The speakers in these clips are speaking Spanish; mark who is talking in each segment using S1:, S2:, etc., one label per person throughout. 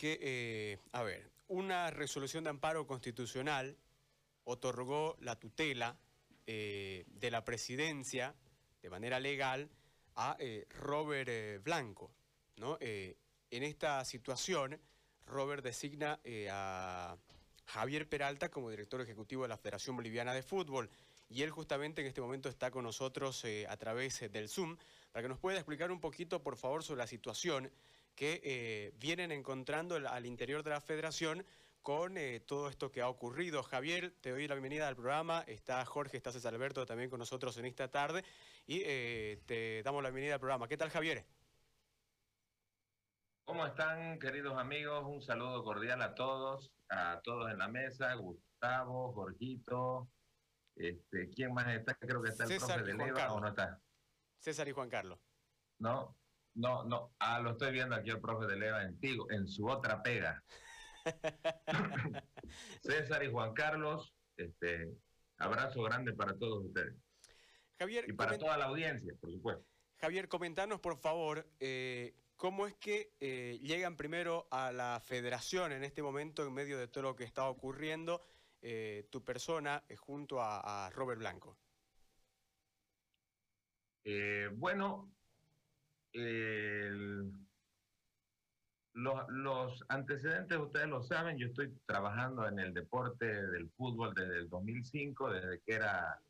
S1: porque, eh, a ver, una resolución de amparo constitucional otorgó la tutela eh, de la presidencia de manera legal a eh, Robert Blanco. ¿no? en esta situación, Robert designa a Javier Peralta como director ejecutivo de la Federación Boliviana de Fútbol y él justamente en este momento está con nosotros a través del Zoom para que nos pueda explicar un poquito, por favor, sobre la situación que eh, vienen encontrando al interior de la federación con todo esto que ha ocurrido. Javier, te doy la bienvenida al programa. Está Jorge, está César Alberto también con nosotros en esta tarde y te damos la bienvenida al programa. ¿Qué tal, Javier?
S2: ¿Cómo están, queridos amigos? Un saludo cordial a todos, a todos en la mesa, Gustavo, Jorgito, este, ¿Quién más está? Creo que está el profe de Leva o no está.
S1: César y Juan Carlos.
S2: No, no, no. Ah, lo estoy viendo aquí el profe de Leva en, en su otra pega. César y Juan Carlos, este, abrazo grande para todos ustedes. Javier, y para toda la audiencia, por supuesto.
S1: Javier, comentanos por favor eh, cómo es que eh, llegan primero a la federación en este momento en medio de todo lo que está ocurriendo eh, tu persona junto a, Robert Blanco?
S2: Eh, los, antecedentes ustedes lo saben, yo estoy trabajando en el deporte del fútbol desde el 2005, desde que era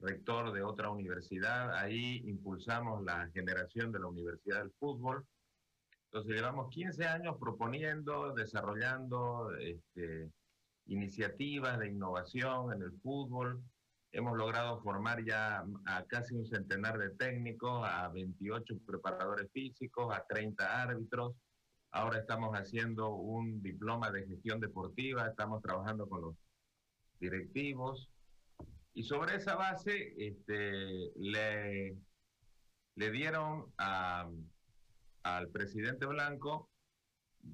S2: rector de otra universidad, ahí impulsamos la generación de la Universidad del Fútbol. Entonces llevamos 15 años proponiendo, desarrollando este, iniciativas de innovación en el fútbol. Hemos logrado formar ya a casi un centenar de técnicos, a 28 preparadores físicos, a 30 árbitros. Ahora estamos haciendo un diploma de gestión deportiva, estamos trabajando con los directivos. Y sobre esa base este, le, le dieron al presidente Blanco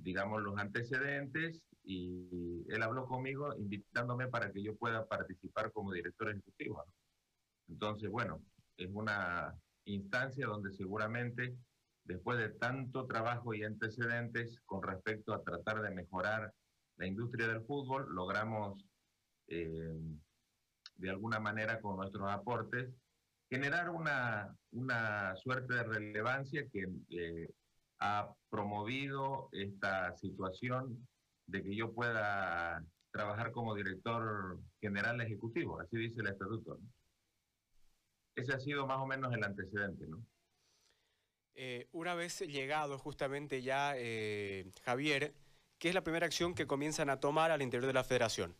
S2: digamos, los antecedentes y él habló conmigo invitándome para que yo pueda participar como director ejecutivo. Entonces, bueno, es una instancia donde seguramente después de tanto trabajo y antecedentes con respecto a tratar de mejorar la industria del fútbol, logramos eh, de alguna manera con nuestros aportes generar una, una suerte de relevancia que eh, ha promovido esta situación de que yo pueda trabajar como director general ejecutivo, así dice el estatuto. Ese ha sido más o menos el antecedente, ¿no?
S1: Eh, una vez llegado justamente ya, eh, Javier, ¿qué es la primera acción que comienzan a tomar al interior de la federación?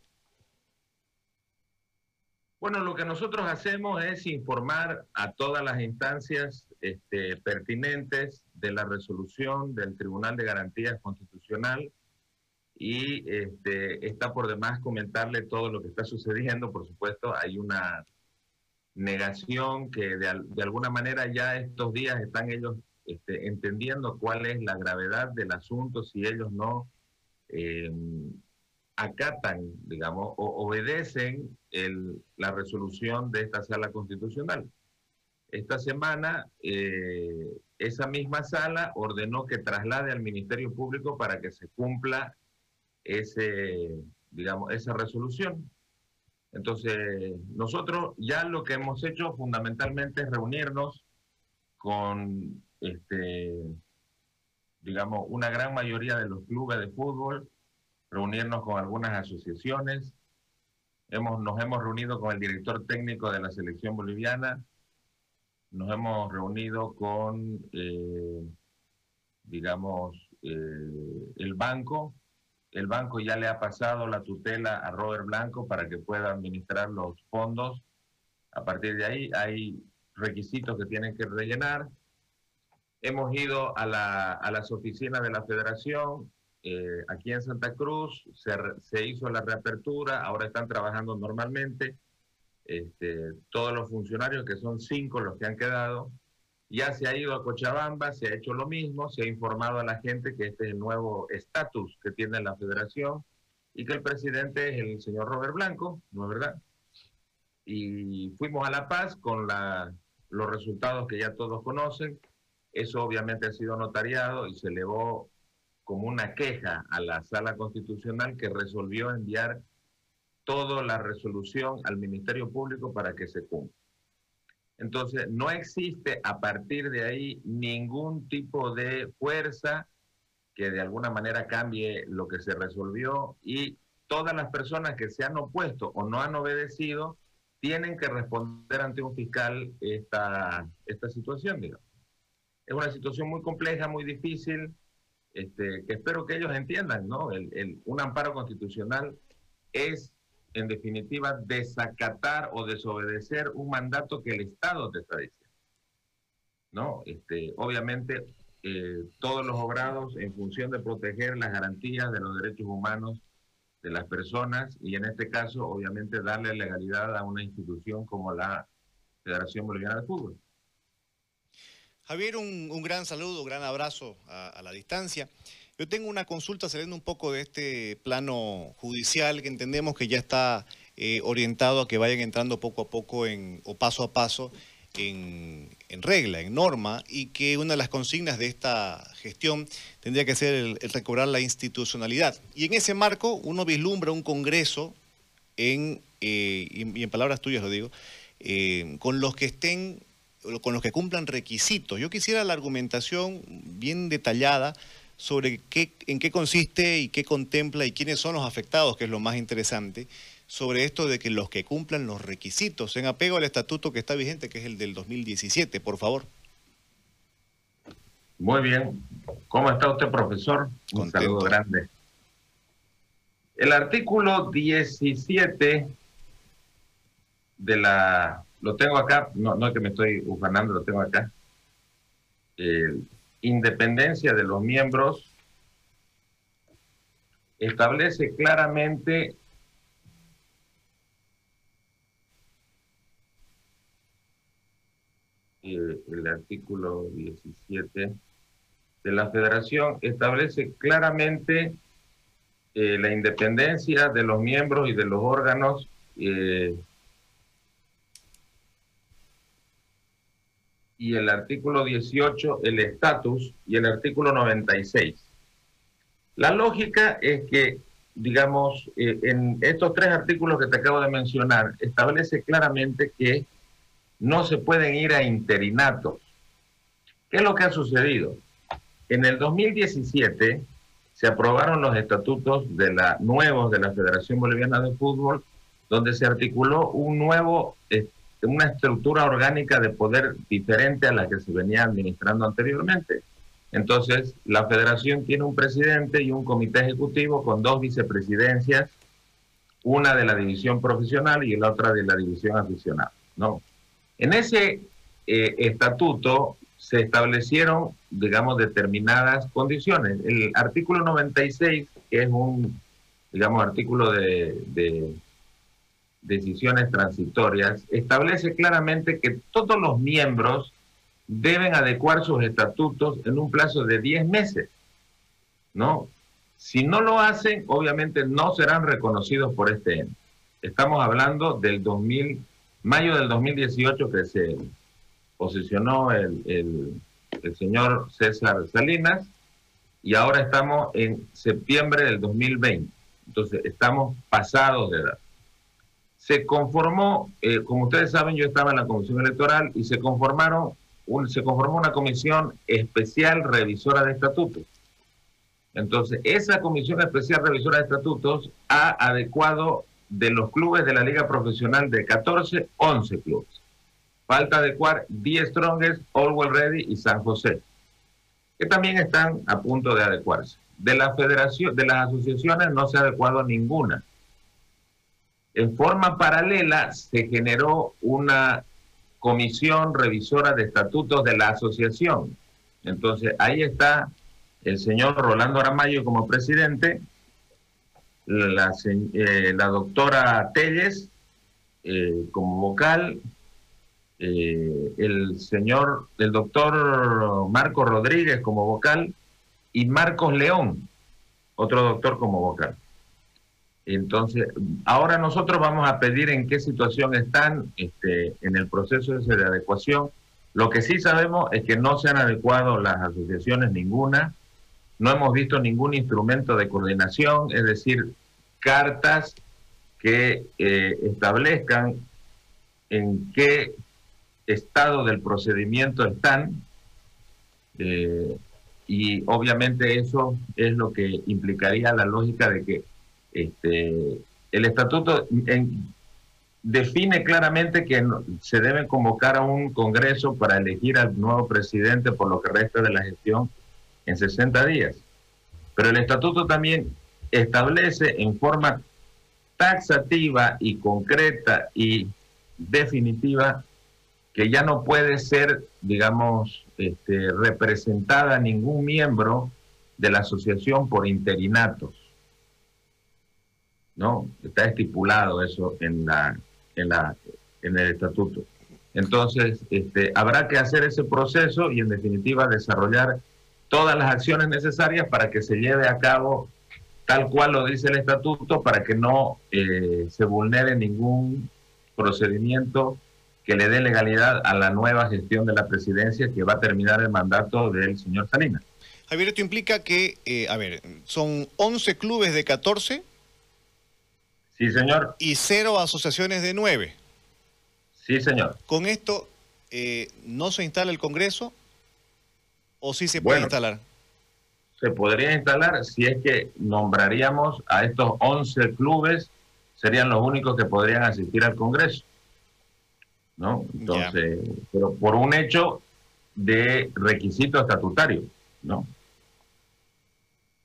S2: Bueno, lo que nosotros hacemos es informar a todas las instancias este, pertinentes de la resolución del Tribunal de Garantías Constitucional y este, está por demás comentarle todo lo que está sucediendo. Por supuesto, hay una negación que de, alguna manera ya estos días están ellos este, entendiendo cuál es la gravedad del asunto si ellos no eh, acatan, digamos, o obedecen la resolución de esta sala constitucional. Esta semana, eh, esa misma sala ordenó que traslade al Ministerio Público para que se cumpla ese, digamos, esa resolución. Entonces, nosotros ya lo que hemos hecho fundamentalmente es reunirnos con, este, digamos, una gran mayoría de los clubes de fútbol, reunirnos con algunas asociaciones. Hemos, nos hemos reunido con el director técnico de la selección boliviana, nos hemos reunido con, eh, digamos, eh, el banco. El banco ya le ha pasado la tutela a Robert Blanco para que pueda administrar los fondos. A partir de ahí hay requisitos que tienen que rellenar. Hemos ido a, la, a las oficinas de la federación, eh, aquí en Santa Cruz se, hizo la reapertura, ahora están trabajando normalmente. Este, todos los funcionarios, que son cinco los que han quedado, ya se ha ido a Cochabamba, se ha hecho lo mismo, se ha informado a la gente que este es el nuevo estatus que tiene la federación y que el presidente es el señor Robert Blanco, ¿no es verdad? Y fuimos a La Paz con la, los resultados que ya todos conocen. Eso obviamente ha sido notariado y se elevó como una queja a la sala constitucional que resolvió enviar toda la resolución al Ministerio Público para que se cumpla. Entonces, no existe a partir de ahí ningún tipo de fuerza que de alguna manera cambie lo que se resolvió y todas las personas que se han opuesto o no han obedecido tienen que responder ante un fiscal esta, esta situación, digamos. Es una situación muy compleja, muy difícil, este, que espero que ellos entiendan, ¿no? El, un amparo constitucional es, en definitiva, desacatar o desobedecer un mandato que el Estado te está diciendo. ¿No? Este, obviamente, eh, todos los obrados en función de proteger las garantías de los derechos humanos de las personas y en este caso, obviamente, darle legalidad a una institución como la Federación Boliviana de Fútbol.
S3: Javier, un, gran saludo, un gran abrazo a, la distancia. Yo tengo una consulta saliendo un poco de este plano judicial que entendemos que ya está eh, orientado a que vayan entrando poco a poco en, o paso a paso en, regla, en norma, y que una de las consignas de esta gestión tendría que ser el, recobrar la institucionalidad. Y en ese marco uno vislumbra un Congreso, en, eh, y, en palabras tuyas lo digo, eh, con los que estén con los que cumplan requisitos. Yo quisiera la argumentación bien detallada sobre qué, en qué consiste y qué contempla y quiénes son los afectados, que es lo más interesante, sobre esto de que los que cumplan los requisitos, en apego al estatuto que está vigente, que es el del 2017, por favor.
S2: Muy bien. ¿Cómo está usted, profesor? Un saludo grande. El artículo 17 de la lo tengo acá, no, no es que me estoy ufanando, lo tengo acá. Independencia de los miembros establece claramente el artículo 17 de la federación establece claramente eh, la independencia de los miembros y de los órganos eh, y el artículo 18, el estatus, y el artículo 96. La lógica es que, digamos, eh, en estos tres artículos que te acabo de mencionar, establece claramente que no se pueden ir a interinatos. ¿Qué es lo que ha sucedido? En el 2017 se aprobaron los estatutos de la, nuevos de la Federación Boliviana de Fútbol, donde se articuló un nuevo una estructura orgánica de poder diferente a la que se venía administrando anteriormente. Entonces, la federación tiene un presidente y un comité ejecutivo con dos vicepresidencias, una de la división profesional y la otra de la división aficionada. ¿no? En ese eh, estatuto se establecieron, digamos, determinadas condiciones. El artículo 96, que es un, digamos, artículo de decisiones transitorias, establece claramente que todos los miembros deben adecuar sus estatutos en un plazo de 10 meses. ¿No? Si no lo hacen, obviamente no serán reconocidos por este ente. Estamos hablando del 2000, mayo del 2018 que se posicionó el, el, el señor César Salinas y ahora estamos en septiembre del 2020. Entonces, estamos pasados de edad se conformó, eh, como ustedes saben, yo estaba en la comisión electoral y se conformaron, se conformó una comisión especial revisora de estatutos. Entonces, esa comisión especial revisora de estatutos ha adecuado de los clubes de la liga profesional de 14, 11 clubes. Falta adecuar 10 Strongest, Allwell Ready y San José, que también están a punto de adecuarse. De la federación, de las asociaciones no se ha adecuado ninguna. En forma paralela se generó una comisión revisora de estatutos de la asociación. Entonces ahí está el señor Rolando Aramayo como presidente, la, eh, doctora Telles eh, como vocal, eh, el señor, el doctor Marco Rodríguez como vocal y Marcos León, otro doctor como vocal. Entonces, ahora nosotros vamos a pedir en qué situación están este, en el proceso ese de adecuación. Lo que sí sabemos es que no se han adecuado las asociaciones ninguna no hemos visto ningún instrumento de coordinación, es decir, cartas que eh, establezcan en qué estado del procedimiento están. Eh, y obviamente eso es lo que implicaría la lógica de que este, el estatuto define claramente que se debe convocar a un Congreso para elegir al nuevo presidente por lo que resta de la gestión en 60 días. Pero el estatuto también establece en forma taxativa y concreta y definitiva que ya no puede ser, digamos, este, representada ningún miembro de la asociación por interinatos. ¿No? Está estipulado eso en, la, en, la, en el estatuto. Entonces, este, habrá que hacer ese proceso y en definitiva desarrollar todas las acciones necesarias para que se lleve a cabo tal cual lo dice el estatuto, para que no eh, se vulnere ningún procedimiento que le dé legalidad a la nueva gestión de la presidencia que va a terminar el mandato del señor Salinas.
S3: Javier, esto implica que, eh, a ver, son 11 clubes de 14.
S2: Sí, señor.
S3: Y cero asociaciones de 9.
S2: Sí, señor.
S3: Con esto, eh, ¿no se instala el Congreso o sí se puede instalar?
S2: Se podría instalar si es que nombraríamos a estos 11 clubes, serían los únicos que podrían asistir al Congreso. ¿no? Entonces, pero por un hecho de requisito estatutario, ¿no?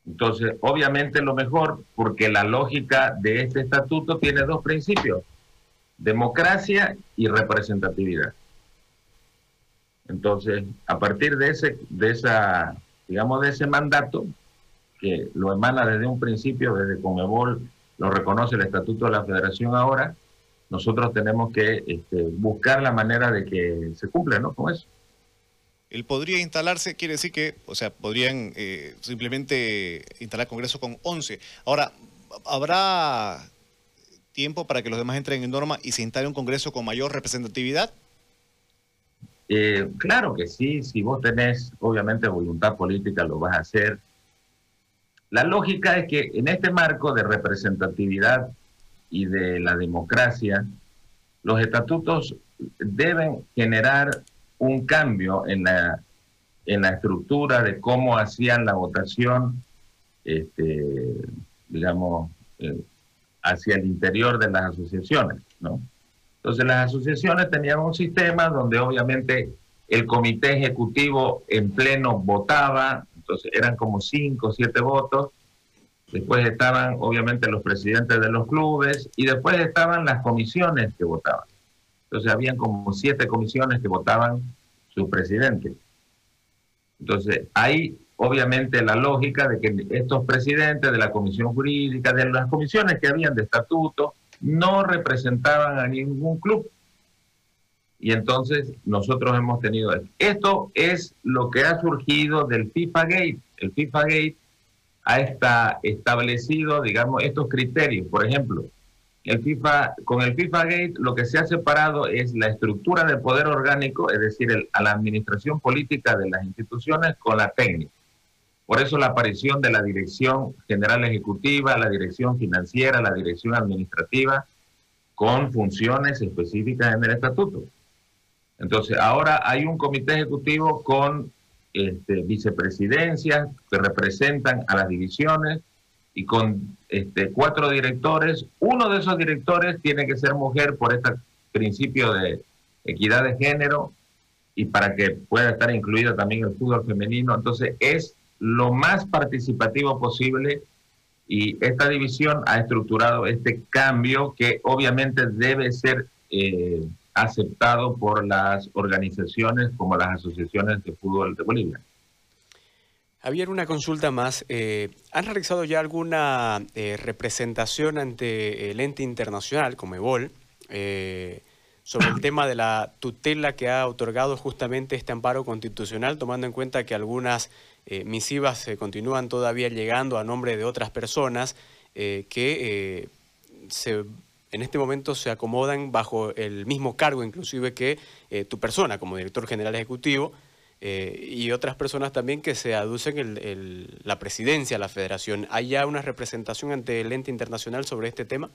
S2: Entonces, obviamente lo mejor, porque la lógica de este estatuto tiene dos principios, democracia y representatividad. Entonces, a partir de ese, de esa, digamos, de ese mandato, que lo emana desde un principio, desde Comebol, lo reconoce el Estatuto de la Federación ahora, nosotros tenemos que este, buscar la manera de que se cumpla, ¿no? Con eso.
S3: Él podría instalarse, quiere decir que, o sea, podrían eh, simplemente instalar Congreso con 11. Ahora, ¿habrá tiempo para que los demás entren en norma y se instale un Congreso con mayor representatividad?
S2: Eh, claro que sí, si vos tenés obviamente voluntad política lo vas a hacer. La lógica es que en este marco de representatividad y de la democracia, los estatutos deben generar un cambio en la, en la estructura de cómo hacían la votación, este, digamos, eh, hacia el interior de las asociaciones, ¿no? Entonces las asociaciones tenían un sistema donde obviamente el comité ejecutivo en pleno votaba, entonces eran como cinco o siete votos, después estaban obviamente los presidentes de los clubes y después estaban las comisiones que votaban. Entonces habían como siete comisiones que votaban su presidente. Entonces ahí obviamente la lógica de que estos presidentes de la comisión jurídica, de las comisiones que habían de estatuto, no representaban a ningún club. Y entonces nosotros hemos tenido esto. Esto es lo que ha surgido del FIFA Gate. El FIFA Gate ha establecido, digamos, estos criterios. Por ejemplo, el FIFA, con el FIFA Gate lo que se ha separado es la estructura del poder orgánico, es decir, a la administración política de las instituciones con la técnica. Por eso la aparición de la Dirección General Ejecutiva, la Dirección Financiera, la Dirección Administrativa, con funciones específicas en el estatuto. Entonces, ahora hay un comité ejecutivo con este, vicepresidencias que representan a las divisiones y con este, cuatro directores. Uno de esos directores tiene que ser mujer por este principio de equidad de género y para que pueda estar incluido también el fútbol femenino. Entonces es lo más participativo posible y esta división ha estructurado este cambio que obviamente debe ser eh, aceptado por las organizaciones como las asociaciones de fútbol de Bolivia.
S1: Había una consulta más. Eh, ¿Han realizado ya alguna eh, representación ante el ente internacional, como EBOL, eh, sobre el tema de la tutela que ha otorgado justamente este amparo constitucional, tomando en cuenta que algunas misivas se continúan todavía llegando a nombre de otras personas que se en este momento se acomodan bajo el mismo cargo inclusive que eh, tu persona como director general ejecutivo, eh, y otras personas también que se aducen el, la presidencia de la federación. ¿Hay ya una representación ante el ente internacional sobre este tema?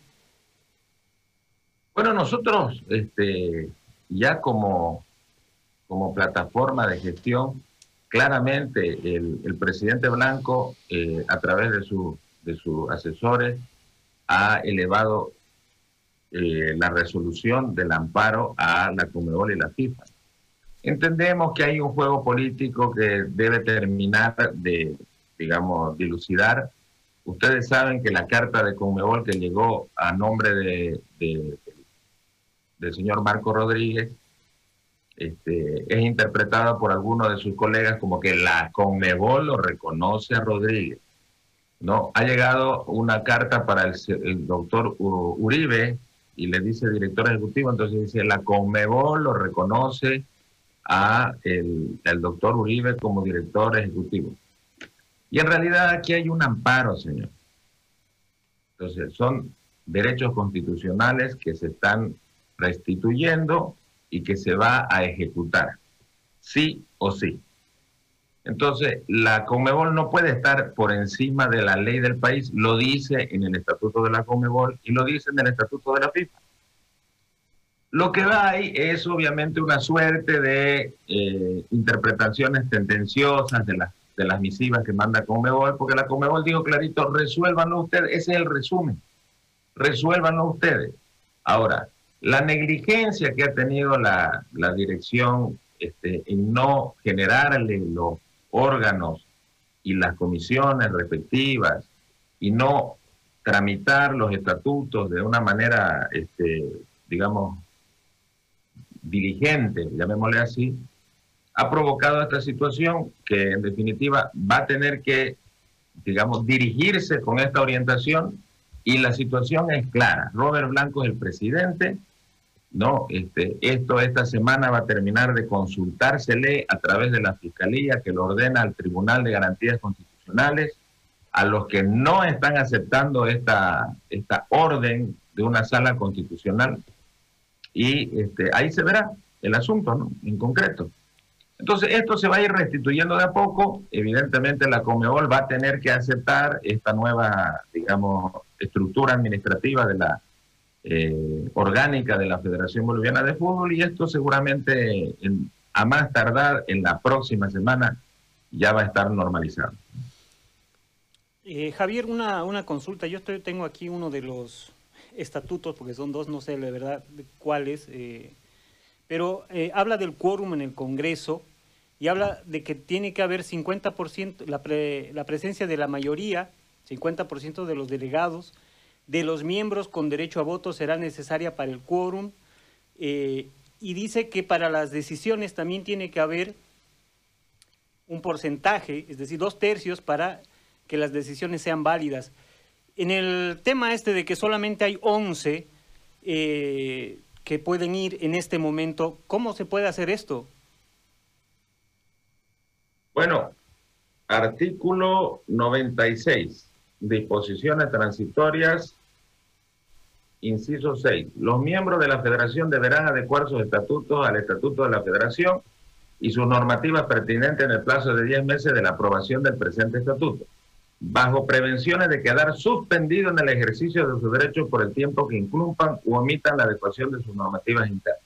S2: Bueno, nosotros este, ya como, como plataforma de gestión, claramente el, presidente Blanco, eh, a través de, su, de sus asesores, ha elevado eh, la resolución del amparo a la Comebol y la FIFA. Entendemos que hay un juego político que debe terminar de, digamos, dilucidar. Ustedes saben que la carta de Conmebol que llegó a nombre de, del señor Marco Rodríguez este, es interpretada por algunos de sus colegas como que la Conmebol lo reconoce a Rodríguez. No, ha llegado una carta para el, el doctor Uribe y le dice director ejecutivo, entonces dice la Conmebol lo reconoce a el, doctor Uribe como director ejecutivo. Y en realidad aquí hay un amparo, señor. Entonces, son derechos constitucionales que se están restituyendo y que se va a ejecutar, sí o sí. Entonces, la Conmebol no puede estar por encima de la ley del país, lo dice en el Estatuto de la Conmebol y lo dice en el Estatuto de la FIFA. Lo que ahí es obviamente una suerte de eh, interpretaciones tendenciosas de, las de las misivas que manda Comebol, porque la Comebol dijo clarito, resuélvanlo ustedes, ese es el resumen, resuélvanlo ustedes. Ahora, la negligencia que ha tenido la, la dirección este, en no generarle los órganos y las comisiones respectivas y no tramitar los estatutos de una manera, este, digamos, dirigente, llamémosle así, ha provocado esta situación que en definitiva va a tener que, digamos, dirigirse con esta orientación y la situación es clara. Robert Blanco es el presidente, ¿no? Este, esto esta semana va a terminar de consultársele a través de la Fiscalía que lo ordena al Tribunal de Garantías Constitucionales a los que no están aceptando esta, esta orden de una sala constitucional y este, ahí se verá el asunto, ¿no? En concreto. Entonces, esto se va a ir restituyendo de a poco. Evidentemente, la Comebol va a tener que aceptar esta nueva, digamos, estructura administrativa de la eh, orgánica de la Federación Boliviana de Fútbol y esto seguramente a más tardar en la próxima semana ya va a estar normalizado.
S4: Eh, Javier, una, una consulta. Yo estoy, tengo aquí uno de los estatutos, porque son dos, no sé de verdad cuáles, eh, pero eh, habla del quórum en el Congreso y habla de que tiene que haber 50%, la, la presencia de la mayoría, 50% de los delegados, de los miembros con derecho a voto será necesaria para el quórum, eh, y dice que para las decisiones también tiene que haber un porcentaje, es decir, dos tercios para que las decisiones sean válidas en el tema este de que solamente hay 11 eh, que pueden ir en este momento, ¿cómo se puede hacer esto?
S2: Bueno, artículo 96, disposiciones transitorias, inciso 6. Los miembros de la federación deberán adecuar sus estatutos al estatuto de la federación y sus normativas pertinentes en el plazo de 10 meses de la aprobación del presente estatuto bajo prevenciones de quedar suspendido en el ejercicio de sus derechos por el tiempo que incumpan u omitan la adecuación de sus normativas internas.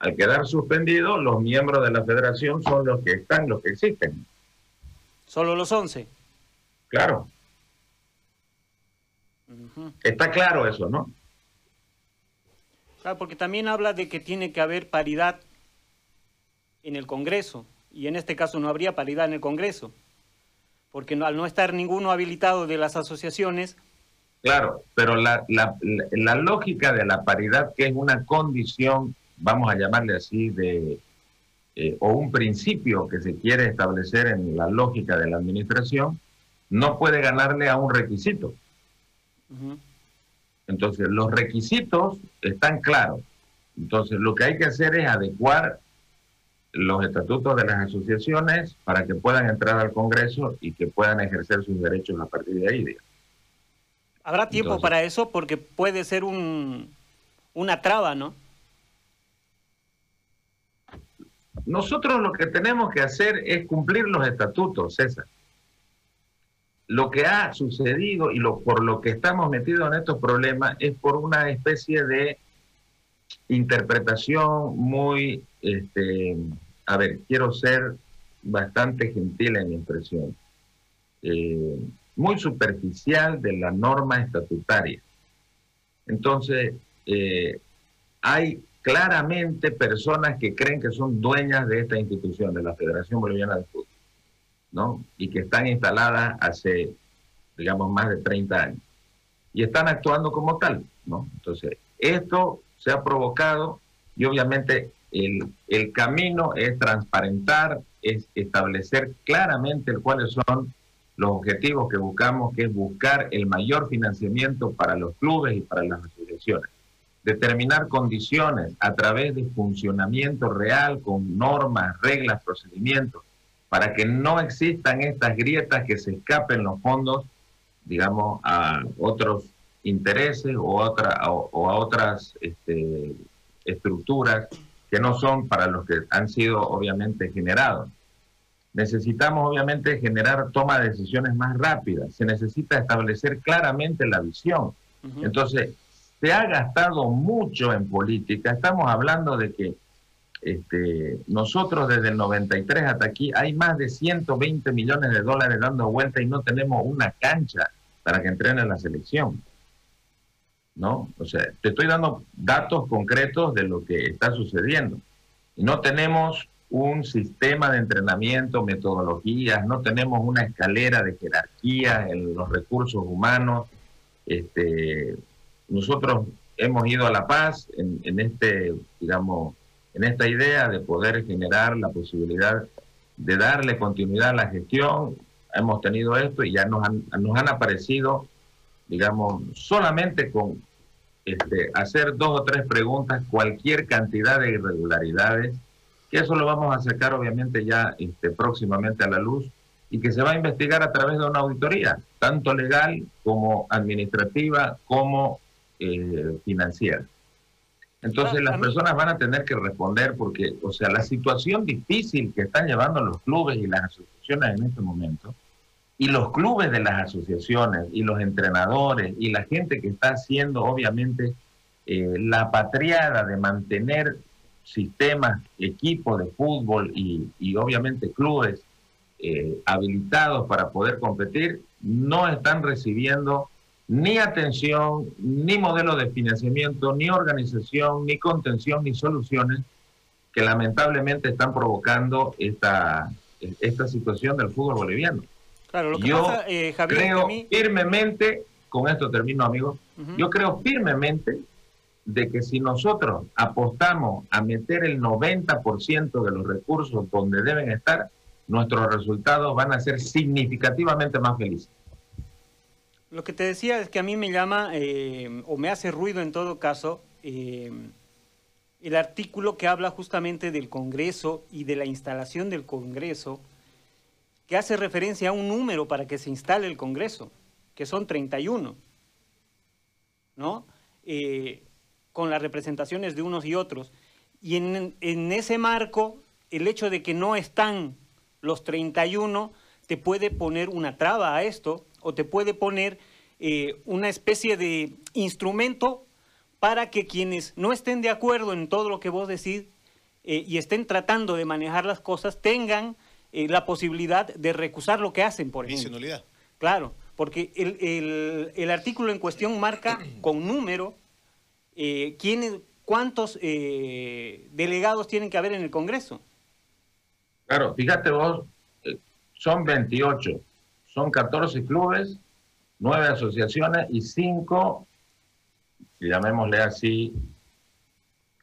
S2: Al quedar suspendido, los miembros de la federación son los que están, los que existen.
S4: ¿Solo los 11?
S2: Claro. Está claro eso, ¿no?
S4: Claro, porque también habla de que tiene que haber paridad en el Congreso, y en este caso no habría paridad en el Congreso porque al no estar ninguno habilitado de las asociaciones...
S2: Claro, pero la, lógica de la paridad, que es una condición, vamos a llamarle así, de, eh, o un principio que se quiere establecer en la lógica de la administración, no puede ganarle a un requisito. Entonces, los requisitos están claros. Entonces, lo que hay que hacer es adecuar los estatutos de las asociaciones para que puedan entrar al Congreso y que puedan ejercer sus derechos a partir de ahí.
S4: ¿Habrá tiempo para eso? Porque puede ser un, una traba, ¿no?
S2: nosotros lo que tenemos que hacer es cumplir los estatutos, César. Lo que ha sucedido y lo, por lo que estamos metidos en estos problemas es por una especie de interpretación muy, este, a ver, quiero ser bastante gentil en mi expresión, eh, muy superficial de la norma estatutaria. Entonces, eh, hay claramente personas que creen que son dueñas de esta institución, de la Federación Boliviana de Fútbol, ¿no? Y que están instaladas hace, digamos, más de 30 años. Y están actuando como tal, ¿no? Entonces, esto se ha provocado y obviamente el, el camino es transparentar, es establecer claramente cuáles son los objetivos que buscamos, que es buscar el mayor financiamiento para los clubes y para las asociaciones. Determinar condiciones a través de funcionamiento real con normas, reglas, procedimientos, para que no existan estas grietas que se escapen los fondos, digamos, a otros intereses o, otra, o, a otras este, estructuras que no son para los que han sido obviamente generados. Necesitamos obviamente generar toma de decisiones más rápidas, se necesita establecer claramente la visión. Entonces, se ha gastado mucho en política. Estamos hablando de que este, nosotros desde el 93 hasta aquí hay más de 120 millones de dólares dando vuelta y no tenemos una cancha para que entrenen la selección. ¿No? O sea, te estoy dando datos concretos de lo que está sucediendo. Y no tenemos un sistema de entrenamiento, metodologías, no tenemos una escalera de jerarquía en los recursos humanos, este, nosotros hemos ido a La Paz en, este, digamos, en esta idea de poder generar la posibilidad de darle continuidad a la gestión. Hemos tenido esto y ya nos han, nos han aparecido, digamos, solamente con este, hacer dos o tres preguntas, cualquier cantidad de irregularidades, que eso lo vamos a sacar obviamente ya este, próximamente a la luz y que se va a investigar a través de una auditoría, tanto legal como administrativa, como eh, financiera. Entonces las personas van a tener que responder porque, o sea, la situación difícil que están llevando los clubes y las asociaciones en este momento, y los clubes de las asociaciones y los entrenadores y la gente que está haciendo, obviamente, eh, la patriada de mantener sistemas, equipos de fútbol y, obviamente clubes eh, habilitados para poder competir, no están recibiendo ni atención, ni modelo de financiamiento, ni organización, ni contención, ni soluciones que lamentablemente están provocando esta, esta situación del fútbol boliviano.
S4: Claro, lo que yo pasa,
S2: eh, creo firmemente, con esto termino amigo, yo creo firmemente de que si nosotros apostamos a meter el 90% de los recursos donde deben estar, nuestros resultados van a ser significativamente más felices.
S4: Lo que te decía es que a mí me llama, eh, o me hace ruido en todo caso, eh, el artículo que habla justamente del Congreso y de la instalación del Congreso, que hace referencia a un número para que se instale el Congreso, que son 31, ¿no? Eh, con las representaciones de unos y otros. Y en, en ese marco, el hecho de que no están los 31 te puede poner una traba a esto o te puede poner eh, una especie de instrumento para que quienes no estén de acuerdo en todo lo que vos decís eh, y estén tratando de manejar las cosas tengan eh, la posibilidad de recusar lo que hacen, por ejemplo. Claro, porque el, el, artículo en cuestión marca con número quiénes, cuántos delegados tienen que haber en el Congreso.
S2: Claro, fíjate vos, son 28, son 14 clubes, nueve asociaciones y cinco, llamémosle así,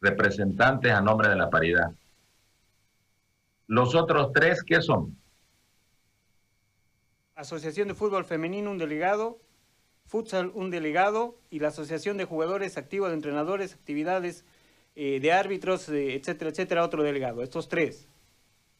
S2: representantes a nombre de la paridad. Los otros tres, ¿qué son?
S4: Asociación de Fútbol Femenino, un delegado, Futsal, un delegado, y la Asociación de Jugadores Activos, de Entrenadores, Actividades eh, de Árbitros, eh, etcétera, etcétera, otro delegado. Estos tres.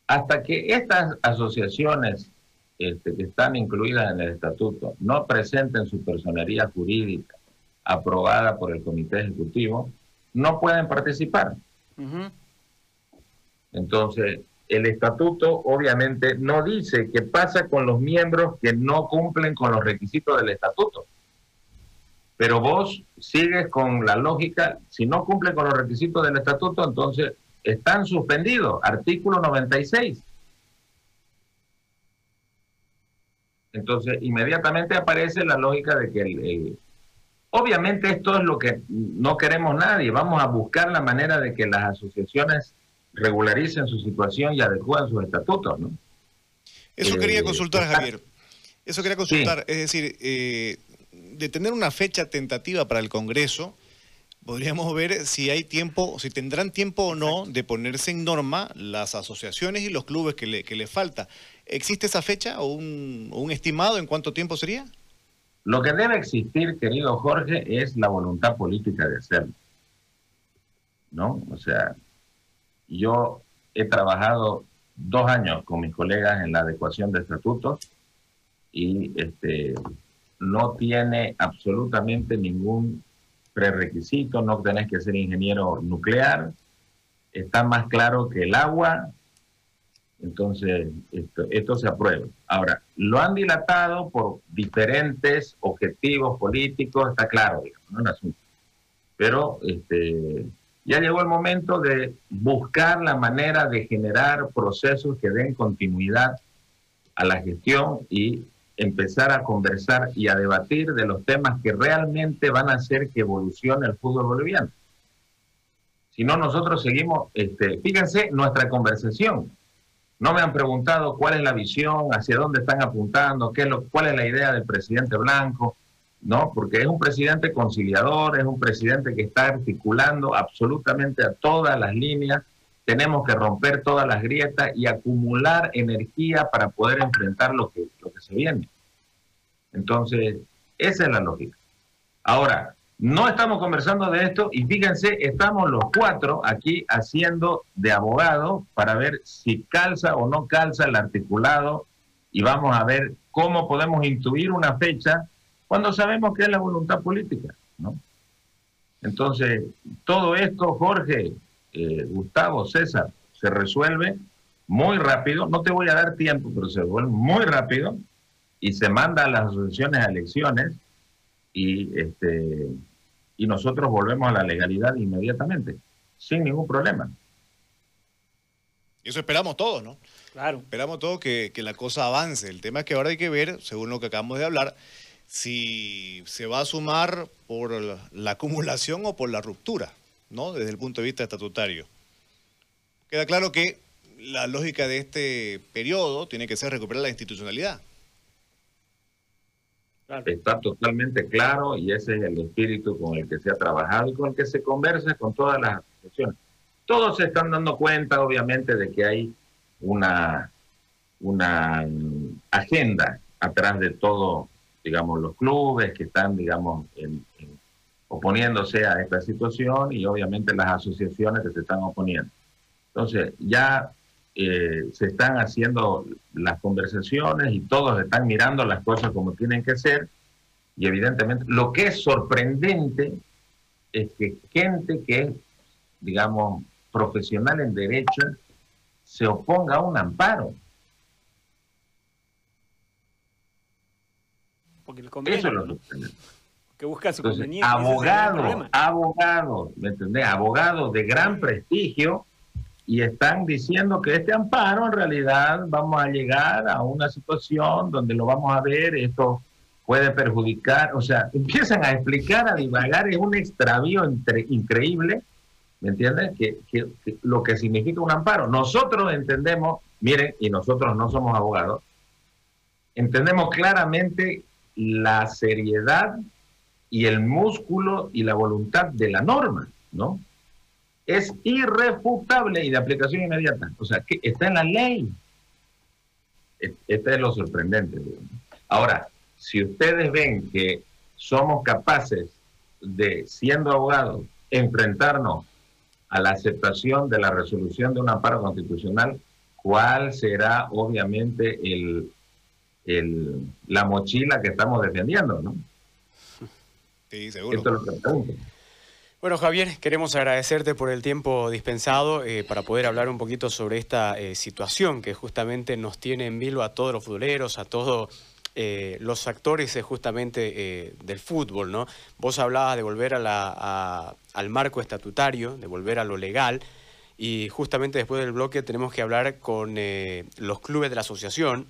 S2: Hasta que estas asociaciones este, que están incluidas en el estatuto no presenten su personería jurídica aprobada por el comité ejecutivo, no pueden participar. Entonces, el estatuto obviamente no dice qué pasa con los miembros que no cumplen con los requisitos del estatuto. Pero vos sigues con la lógica, si no cumplen con los requisitos del estatuto, entonces están suspendidos. Artículo 96. Entonces, inmediatamente aparece la lógica de que el, Obviamente esto es lo que no queremos nadie. Vamos a buscar la manera de que las asociaciones regularicen su situación y adecúen sus estatutos, ¿no?
S3: Eso quería eh, consultar, Javier. Eso quería consultar. Es decir, eh, de tener una fecha tentativa para el Congreso, podríamos ver si hay tiempo, si tendrán tiempo o no de ponerse en norma las asociaciones y los clubes que le, que le falta. ¿Existe esa fecha o un, un estimado en cuánto tiempo sería?
S2: Lo que debe existir, querido Jorge, es la voluntad política de hacerlo. ¿No? O sea, yo he trabajado dos años con mis colegas en la adecuación de estatutos y este, no tiene absolutamente ningún prerequisito, no tenés que ser ingeniero nuclear, está más claro que el agua, entonces, esto, se aprueba. Ahora, lo han dilatado por diferentes objetivos políticos, está claro, ¿no? El asunto. Pero este, ya llegó el momento de buscar la manera de generar procesos que den continuidad a la gestión y empezar a conversar y a debatir de los temas que realmente van a hacer que evolucione el fútbol boliviano. Si no, nosotros seguimos, este, fíjense nuestra conversación. No me han preguntado cuál es la visión, hacia dónde están apuntando, qué es lo, cuál es la idea del presidente Blanco, ¿no? Porque es un presidente conciliador, es un presidente que está articulando absolutamente a todas las líneas. Tenemos que romper todas las grietas y acumular energía para poder enfrentar lo que, lo que se viene. Entonces, esa es la lógica. Ahora, no estamos conversando de esto y fíjense, estamos los cuatro aquí haciendo de abogado para ver si calza o no calza el articulado y vamos a ver cómo podemos intuir una fecha cuando sabemos que es la voluntad política, ¿no? Entonces, todo esto, Jorge, eh, Gustavo, César, se resuelve muy rápido, no te voy a dar tiempo, pero se resuelve muy rápido y se manda a las asociaciones a elecciones y, este, y nosotros volvemos a la legalidad inmediatamente, sin ningún problema.
S3: Eso esperamos todos, ¿no?
S4: Claro.
S3: Esperamos todos que, que, la cosa avance. El tema es que ahora hay que ver, según lo que acabamos de hablar, si se va a sumar por la acumulación o por la ruptura, ¿no? Desde el punto de vista estatutario. Queda claro que la lógica de este periodo tiene que ser recuperar la institucionalidad.
S2: Está totalmente claro y ese es el espíritu con el que se ha trabajado y con el que se conversa con todas las asociaciones. Todos se están dando cuenta, obviamente, de que hay una, una agenda atrás de todo, digamos, los clubes que están, digamos, oponiéndose a esta situación y obviamente las asociaciones que se están oponiendo. Entonces, ya eh, se están haciendo las conversaciones y todos están mirando las cosas como tienen que ser. Y evidentemente, lo que es sorprendente es que gente que es, digamos, profesional en derecho se oponga a un amparo.
S4: Eso es lo sorprendente. Que busca su conveniencia.
S2: Abogados, abogados, ¿me entendés? Abogados de gran prestigio y están diciendo que este amparo en realidad vamos a llegar a una situación donde lo vamos a ver, esto puede perjudicar, o sea, empiezan a explicar, a divagar, es un extravío entre, increíble, ¿me entiendes? Que, que, lo que significa un amparo. Nosotros entendemos, miren, y nosotros no somos abogados, entendemos claramente la seriedad y el músculo y la voluntad de la norma, ¿no? es irrefutable y de aplicación inmediata. O sea, que está en la ley. Este es lo sorprendente. Ahora, si ustedes ven que somos capaces de, siendo abogados, enfrentarnos a la aceptación de la resolución de un amparo constitucional, ¿cuál será obviamente el, el, la mochila que estamos defendiendo? ¿no?
S3: Sí, seguro.
S2: Esto es lo que pregunto.
S1: Bueno, Javier, queremos agradecerte por el tiempo dispensado eh, para poder hablar un poquito sobre esta eh, situación que justamente nos tiene en vilo a todos los futboleros, a todos eh, los actores justamente del fútbol, ¿no? Vos hablabas de volver al marco estatutario, de volver a lo legal, y justamente después del bloque tenemos que hablar con los clubes de la asociación,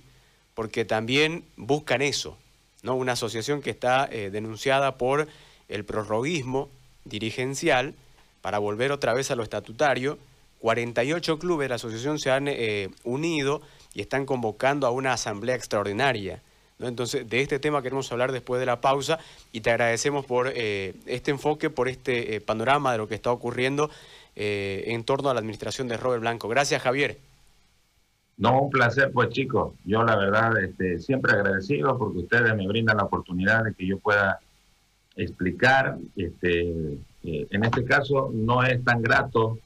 S1: porque también buscan eso, ¿no? Una asociación que está denunciada por el prorroguismo, dirigencial para volver otra vez a lo estatutario. 48 clubes de la asociación se han eh, unido y están convocando a una asamblea extraordinaria. Entonces, de este tema queremos hablar después de la pausa y te agradecemos por eh, este enfoque, por este eh, panorama de lo que está ocurriendo en torno a la administración de Robert Blanco. Gracias, Javier.
S2: No, un placer, pues chicos. Yo la verdad este, siempre agradecido porque ustedes me brindan la oportunidad de que yo pueda explicar. Este, eh, en este caso no es tan grato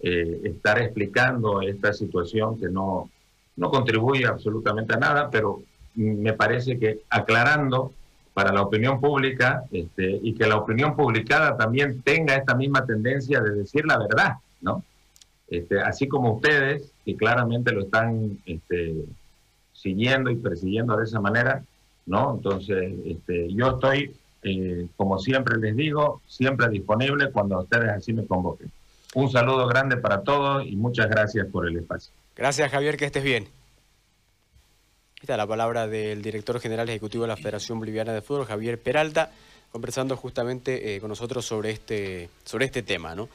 S2: eh, estar explicando esta situación que no, no contribuye absolutamente a nada, pero me parece que aclarando para la opinión pública este, y que la opinión publicada también tenga esta misma tendencia de decir la verdad, ¿no? Este, así como ustedes, que claramente lo están este, siguiendo y persiguiendo de esa manera, ¿no? Entonces, este, yo estoy eh, como siempre les digo, siempre disponible cuando ustedes así me convoquen. Un saludo grande para todos y muchas gracias por el espacio.
S1: Gracias Javier, que estés bien. Esta es la palabra del director general ejecutivo de la Federación Boliviana de Fútbol, Javier Peralta, conversando justamente eh, con nosotros sobre este, sobre este tema, ¿no?